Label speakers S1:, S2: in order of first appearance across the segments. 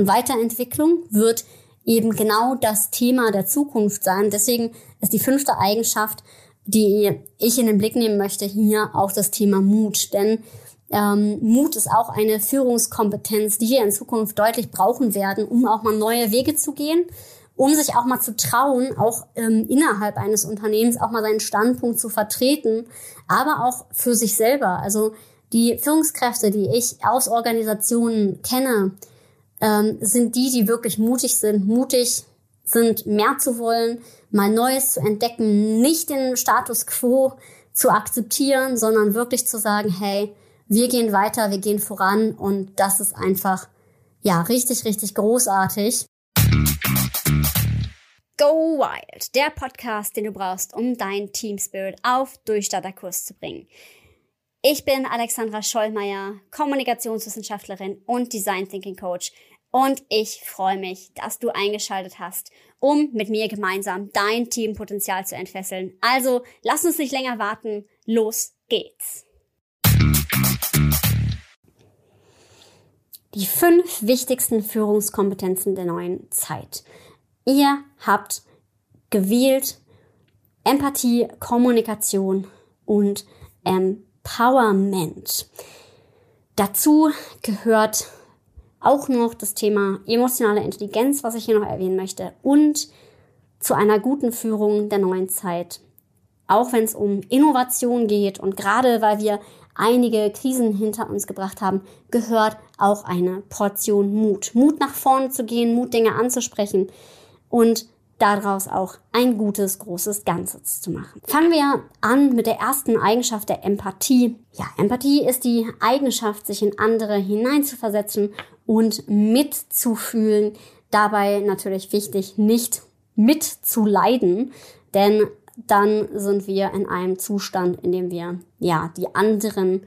S1: Weiterentwicklung wird eben genau das Thema der Zukunft sein. Deswegen ist die fünfte Eigenschaft, die ich in den Blick nehmen möchte, hier auch das Thema Mut. Denn ähm, Mut ist auch eine Führungskompetenz, die wir in Zukunft deutlich brauchen werden, um auch mal neue Wege zu gehen, um sich auch mal zu trauen, auch ähm, innerhalb eines Unternehmens auch mal seinen Standpunkt zu vertreten, aber auch für sich selber. Also die Führungskräfte, die ich aus Organisationen kenne, ähm, sind die, die wirklich mutig sind, mutig sind, mehr zu wollen, mal Neues zu entdecken, nicht den Status quo zu akzeptieren, sondern wirklich zu sagen, hey, wir gehen weiter, wir gehen voran und das ist einfach, ja, richtig, richtig großartig. Go Wild, der Podcast, den du brauchst, um dein Team Spirit auf Durchstarterkurs zu bringen. Ich bin Alexandra Schollmeier, Kommunikationswissenschaftlerin und Design Thinking Coach und ich freue mich, dass du eingeschaltet hast, um mit mir gemeinsam dein Teampotenzial zu entfesseln. Also lass uns nicht länger warten, los geht's. Die fünf wichtigsten Führungskompetenzen der neuen Zeit. Ihr habt gewählt Empathie, Kommunikation und Empowerment. Dazu gehört auch noch das Thema emotionale Intelligenz, was ich hier noch erwähnen möchte, und zu einer guten Führung der neuen Zeit. Auch wenn es um Innovation geht und gerade weil wir einige Krisen hinter uns gebracht haben, gehört auch eine Portion Mut. Mut nach vorne zu gehen, Mut Dinge anzusprechen und daraus auch ein gutes, großes Ganzes zu machen. Fangen wir an mit der ersten Eigenschaft der Empathie. Ja, Empathie ist die Eigenschaft, sich in andere hineinzuversetzen und mitzufühlen. Dabei natürlich wichtig, nicht mitzuleiden, denn dann sind wir in einem Zustand, in dem wir ja die anderen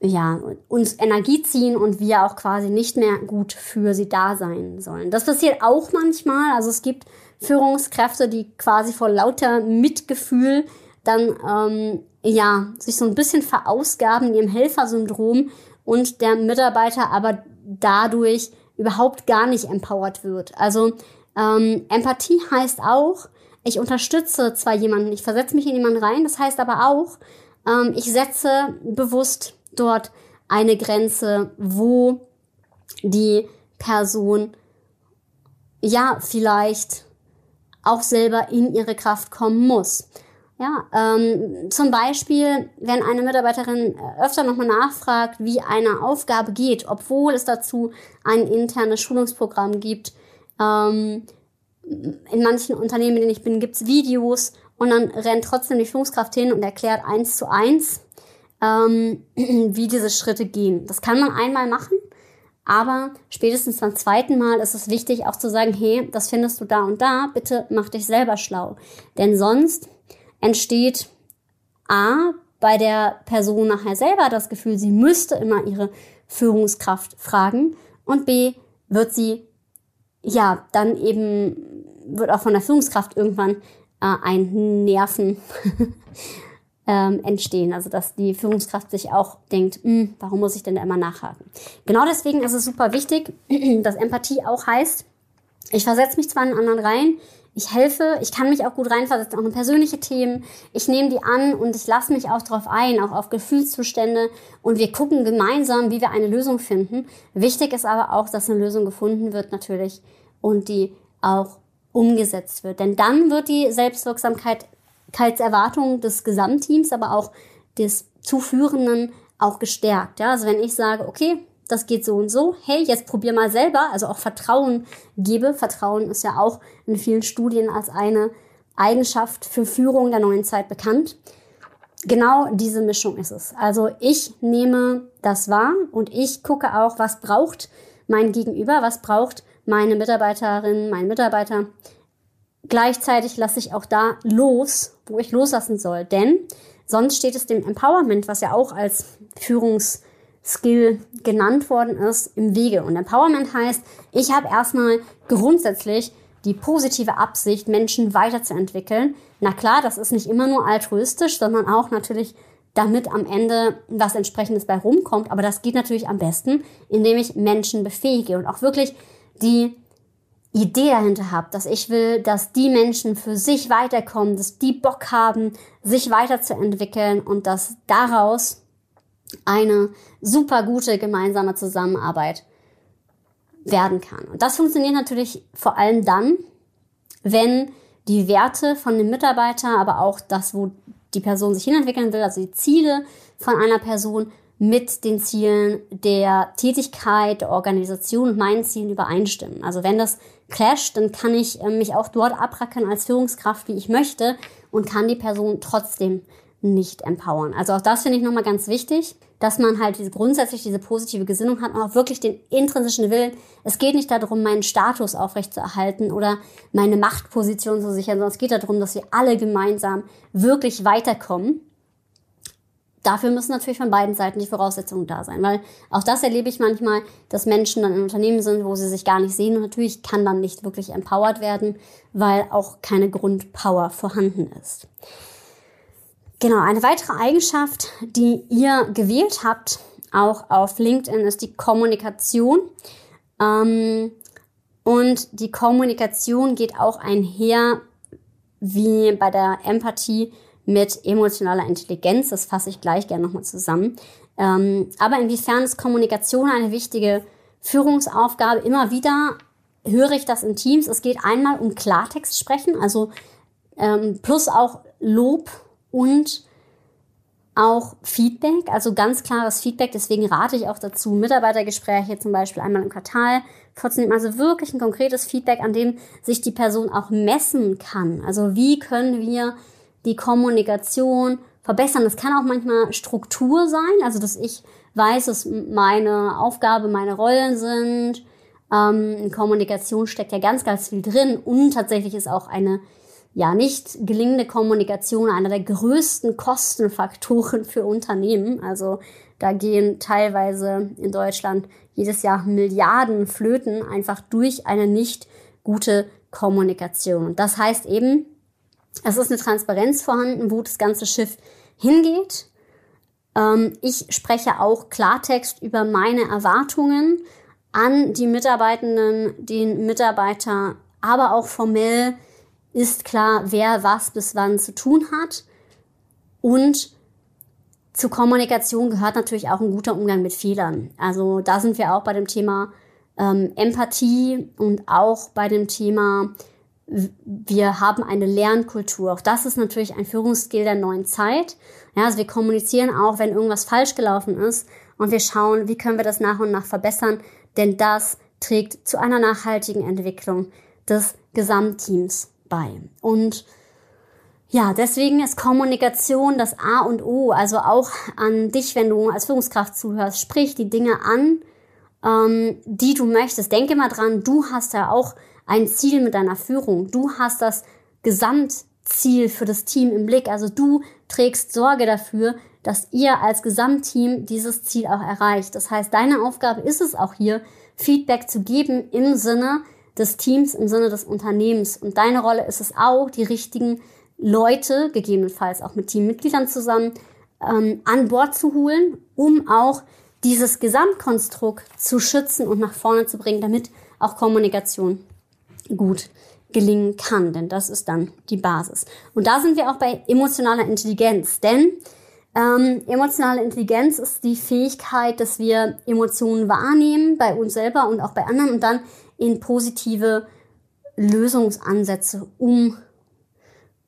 S1: ja, uns Energie ziehen und wir auch quasi nicht mehr gut für sie da sein sollen. Das passiert auch manchmal. Also es gibt Führungskräfte, die quasi vor lauter Mitgefühl dann ähm, ja sich so ein bisschen verausgaben in ihrem Helfersyndrom und der Mitarbeiter aber dadurch überhaupt gar nicht empowert wird. Also ähm, Empathie heißt auch, ich unterstütze zwar jemanden, ich versetze mich in jemanden rein, das heißt aber auch, ähm, ich setze bewusst dort eine Grenze, wo die Person ja vielleicht auch selber in ihre Kraft kommen muss. Ja, ähm, zum Beispiel, wenn eine Mitarbeiterin öfter nochmal nachfragt, wie eine Aufgabe geht, obwohl es dazu ein internes Schulungsprogramm gibt, ähm, in manchen Unternehmen, in denen ich bin, gibt's Videos und dann rennt trotzdem die Führungskraft hin und erklärt eins zu eins, ähm, wie diese Schritte gehen. Das kann man einmal machen, aber spätestens beim zweiten Mal ist es wichtig auch zu sagen, hey, das findest du da und da, bitte mach dich selber schlau. Denn sonst entsteht A, bei der Person nachher selber das Gefühl, sie müsste immer ihre Führungskraft fragen und B, wird sie ja dann eben wird auch von der Führungskraft irgendwann äh, ein Nerven ähm, entstehen. Also dass die Führungskraft sich auch denkt, hm, warum muss ich denn da immer nachhaken? Genau deswegen ist es super wichtig, dass Empathie auch heißt, ich versetze mich zwar in anderen rein, ich helfe, ich kann mich auch gut reinversetzen, auch in persönliche Themen. Ich nehme die an und ich lasse mich auch darauf ein, auch auf Gefühlszustände. Und wir gucken gemeinsam, wie wir eine Lösung finden. Wichtig ist aber auch, dass eine Lösung gefunden wird natürlich und die auch umgesetzt wird. Denn dann wird die Selbstwirksamkeitserwartung des Gesamtteams, aber auch des Zuführenden auch gestärkt. Ja, also wenn ich sage, okay, das geht so und so, hey, jetzt probier mal selber, also auch Vertrauen gebe. Vertrauen ist ja auch in vielen Studien als eine Eigenschaft für Führung der neuen Zeit bekannt. Genau diese Mischung ist es. Also ich nehme das wahr und ich gucke auch, was braucht mein Gegenüber, was braucht meine Mitarbeiterin, mein Mitarbeiter. Gleichzeitig lasse ich auch da los, wo ich loslassen soll. Denn sonst steht es dem Empowerment, was ja auch als Führungsskill genannt worden ist, im Wege. Und Empowerment heißt, ich habe erstmal grundsätzlich die positive Absicht, Menschen weiterzuentwickeln. Na klar, das ist nicht immer nur altruistisch, sondern auch natürlich damit am Ende was entsprechendes bei rumkommt. Aber das geht natürlich am besten, indem ich Menschen befähige und auch wirklich die Idee dahinter habe, dass ich will, dass die Menschen für sich weiterkommen, dass die Bock haben, sich weiterzuentwickeln und dass daraus eine super gute gemeinsame Zusammenarbeit werden kann. Und das funktioniert natürlich vor allem dann, wenn die Werte von dem Mitarbeiter, aber auch das, wo die Person sich hinentwickeln will, also die Ziele von einer Person mit den Zielen der Tätigkeit, der Organisation und meinen Zielen übereinstimmen. Also wenn das clasht, dann kann ich äh, mich auch dort abrackern als Führungskraft, wie ich möchte und kann die Person trotzdem nicht empowern. Also auch das finde ich nochmal ganz wichtig, dass man halt diese, grundsätzlich diese positive Gesinnung hat und auch wirklich den intrinsischen Willen. Es geht nicht darum, meinen Status aufrechtzuerhalten oder meine Machtposition zu sichern, sondern es geht darum, dass wir alle gemeinsam wirklich weiterkommen. Dafür müssen natürlich von beiden Seiten die Voraussetzungen da sein, weil auch das erlebe ich manchmal, dass Menschen dann in Unternehmen sind, wo sie sich gar nicht sehen und natürlich kann dann nicht wirklich empowered werden, weil auch keine Grundpower vorhanden ist. Genau, eine weitere Eigenschaft, die ihr gewählt habt, auch auf LinkedIn, ist die Kommunikation. Ähm, und die Kommunikation geht auch einher, wie bei der Empathie, mit emotionaler Intelligenz. Das fasse ich gleich gerne nochmal zusammen. Ähm, aber inwiefern ist Kommunikation eine wichtige Führungsaufgabe? Immer wieder höre ich das in Teams. Es geht einmal um Klartext sprechen, also ähm, plus auch Lob und auch Feedback, also ganz klares Feedback. Deswegen rate ich auch dazu, Mitarbeitergespräche zum Beispiel einmal im Quartal vorzunehmen. Also wirklich ein konkretes Feedback, an dem sich die Person auch messen kann. Also wie können wir die Kommunikation verbessern? Das kann auch manchmal Struktur sein, also dass ich weiß, dass meine Aufgabe, meine Rollen sind. Ähm, in Kommunikation steckt ja ganz, ganz viel drin und tatsächlich ist auch eine ja, nicht gelingende Kommunikation einer der größten Kostenfaktoren für Unternehmen. Also da gehen teilweise in Deutschland jedes Jahr Milliarden Flöten einfach durch eine nicht gute Kommunikation. Das heißt eben, es ist eine Transparenz vorhanden, wo das ganze Schiff hingeht. Ähm, ich spreche auch Klartext über meine Erwartungen an die Mitarbeitenden, den Mitarbeiter, aber auch formell ist klar, wer was bis wann zu tun hat. Und zur Kommunikation gehört natürlich auch ein guter Umgang mit Fehlern. Also da sind wir auch bei dem Thema ähm, Empathie und auch bei dem Thema, wir haben eine Lernkultur. Auch das ist natürlich ein Führungsskill der neuen Zeit. Ja, also wir kommunizieren auch, wenn irgendwas falsch gelaufen ist und wir schauen, wie können wir das nach und nach verbessern, denn das trägt zu einer nachhaltigen Entwicklung des Gesamtteams bei. Und ja, deswegen ist Kommunikation das A und O. Also auch an dich, wenn du als Führungskraft zuhörst, sprich die Dinge an, ähm, die du möchtest. Denke mal dran, du hast ja auch ein Ziel mit deiner Führung. Du hast das Gesamtziel für das Team im Blick. Also du trägst Sorge dafür, dass ihr als Gesamtteam dieses Ziel auch erreicht. Das heißt, deine Aufgabe ist es auch hier, Feedback zu geben im Sinne, des Teams im Sinne des Unternehmens. Und deine Rolle ist es auch, die richtigen Leute, gegebenenfalls auch mit Teammitgliedern zusammen, ähm, an Bord zu holen, um auch dieses Gesamtkonstrukt zu schützen und nach vorne zu bringen, damit auch Kommunikation gut gelingen kann, denn das ist dann die Basis. Und da sind wir auch bei emotionaler Intelligenz, denn ähm, emotionale Intelligenz ist die Fähigkeit, dass wir Emotionen wahrnehmen bei uns selber und auch bei anderen und dann in positive Lösungsansätze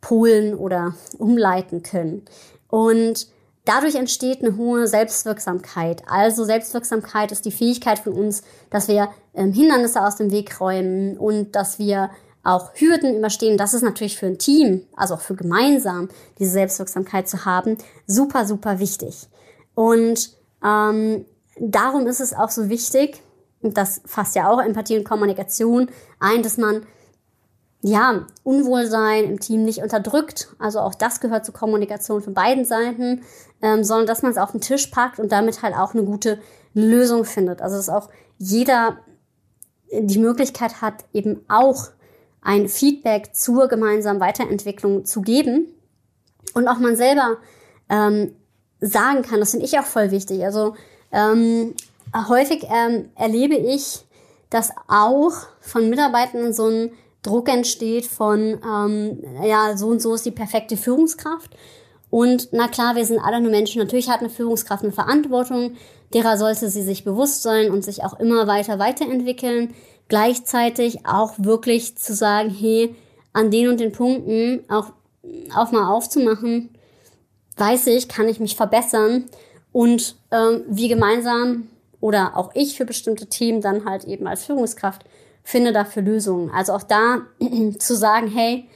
S1: umpolen oder umleiten können. Und dadurch entsteht eine hohe Selbstwirksamkeit. Also Selbstwirksamkeit ist die Fähigkeit von uns, dass wir ähm, Hindernisse aus dem Weg räumen und dass wir auch Hürden überstehen. Das ist natürlich für ein Team, also auch für gemeinsam diese Selbstwirksamkeit zu haben, super, super wichtig. Und ähm, darum ist es auch so wichtig, das fasst ja auch Empathie und Kommunikation ein, dass man ja, Unwohlsein im Team nicht unterdrückt. Also auch das gehört zur Kommunikation von beiden Seiten, ähm, sondern dass man es auf den Tisch packt und damit halt auch eine gute Lösung findet. Also dass auch jeder die Möglichkeit hat, eben auch ein Feedback zur gemeinsamen Weiterentwicklung zu geben und auch man selber ähm, sagen kann. Das finde ich auch voll wichtig. Also ähm, häufig ähm, erlebe ich, dass auch von Mitarbeitern so ein Druck entsteht von, ähm, ja, so und so ist die perfekte Führungskraft. Und na klar, wir sind alle nur Menschen. Natürlich hat eine Führungskraft eine Verantwortung, derer sollte sie sich bewusst sein und sich auch immer weiter weiterentwickeln. Gleichzeitig auch wirklich zu sagen, hey, an den und den Punkten auch, auch mal aufzumachen, weiß ich, kann ich mich verbessern und ähm, wie gemeinsam oder auch ich für bestimmte Themen dann halt eben als Führungskraft finde dafür Lösungen. Also auch da zu sagen, hey,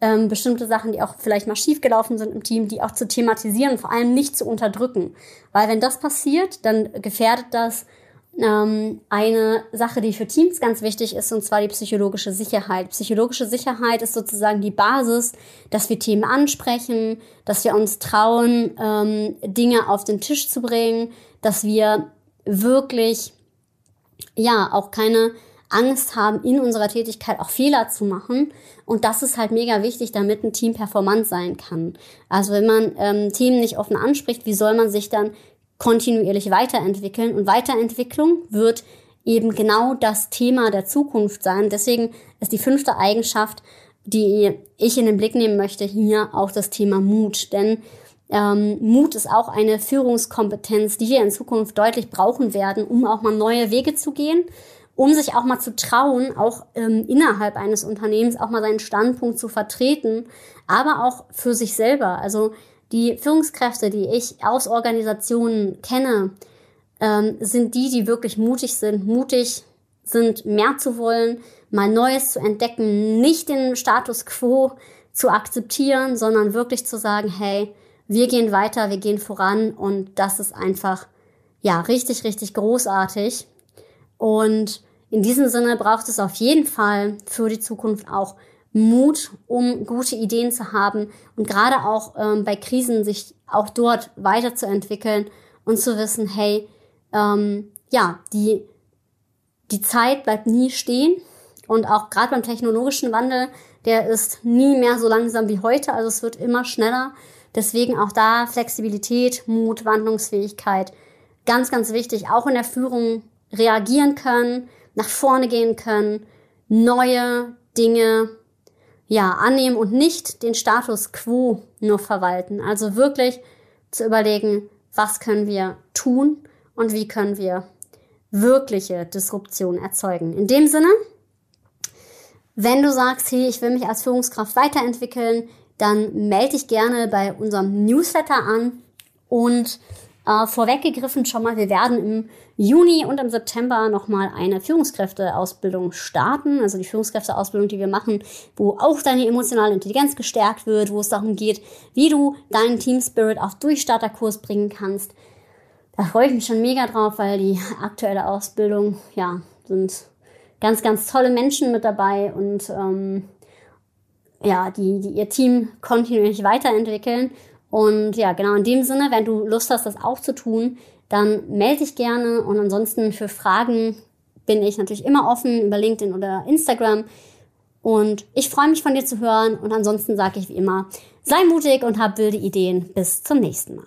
S1: ähm, bestimmte Sachen, die auch vielleicht mal schiefgelaufen sind im Team, die auch zu thematisieren, vor allem nicht zu unterdrücken. Weil wenn das passiert, dann gefährdet das ähm, eine Sache, die für Teams ganz wichtig ist, und zwar die psychologische Sicherheit. Psychologische Sicherheit ist sozusagen die Basis, dass wir Themen ansprechen, dass wir uns trauen, ähm, Dinge auf den Tisch zu bringen, dass wir wirklich ja auch keine Angst haben, in unserer Tätigkeit auch Fehler zu machen. Und das ist halt mega wichtig, damit ein Team performant sein kann. Also wenn man ähm, Themen nicht offen anspricht, wie soll man sich dann kontinuierlich weiterentwickeln? Und Weiterentwicklung wird eben genau das Thema der Zukunft sein. Deswegen ist die fünfte Eigenschaft, die ich in den Blick nehmen möchte, hier auch das Thema Mut. Denn ähm, Mut ist auch eine Führungskompetenz, die wir in Zukunft deutlich brauchen werden, um auch mal neue Wege zu gehen um sich auch mal zu trauen, auch ähm, innerhalb eines Unternehmens auch mal seinen Standpunkt zu vertreten, aber auch für sich selber. Also die Führungskräfte, die ich aus Organisationen kenne, ähm, sind die, die wirklich mutig sind, mutig sind, mehr zu wollen, mal Neues zu entdecken, nicht den Status quo zu akzeptieren, sondern wirklich zu sagen, hey, wir gehen weiter, wir gehen voran und das ist einfach, ja, richtig, richtig großartig. Und in diesem Sinne braucht es auf jeden Fall für die Zukunft auch Mut, um gute Ideen zu haben und gerade auch ähm, bei Krisen sich auch dort weiterzuentwickeln und zu wissen, hey, ähm, ja, die, die Zeit bleibt nie stehen und auch gerade beim technologischen Wandel, der ist nie mehr so langsam wie heute, also es wird immer schneller. Deswegen auch da Flexibilität, Mut, Wandlungsfähigkeit, ganz, ganz wichtig, auch in der Führung reagieren können, nach vorne gehen können, neue Dinge ja annehmen und nicht den Status quo nur verwalten. Also wirklich zu überlegen, was können wir tun und wie können wir wirkliche Disruption erzeugen. In dem Sinne, wenn du sagst, hey, ich will mich als Führungskraft weiterentwickeln, dann melde dich gerne bei unserem Newsletter an und äh, vorweggegriffen schon mal, wir werden im Juni und im September nochmal eine Führungskräfteausbildung starten. Also die Führungskräfteausbildung, die wir machen, wo auch deine emotionale Intelligenz gestärkt wird, wo es darum geht, wie du deinen Team Spirit auf Durchstarterkurs bringen kannst. Da freue ich mich schon mega drauf, weil die aktuelle Ausbildung, ja, sind ganz, ganz tolle Menschen mit dabei und ähm, ja, die, die ihr Team kontinuierlich weiterentwickeln und ja, genau in dem Sinne, wenn du Lust hast, das auch zu tun, dann melde dich gerne. Und ansonsten für Fragen bin ich natürlich immer offen über LinkedIn oder Instagram. Und ich freue mich von dir zu hören. Und ansonsten sage ich wie immer, sei mutig und hab wilde Ideen. Bis zum nächsten Mal.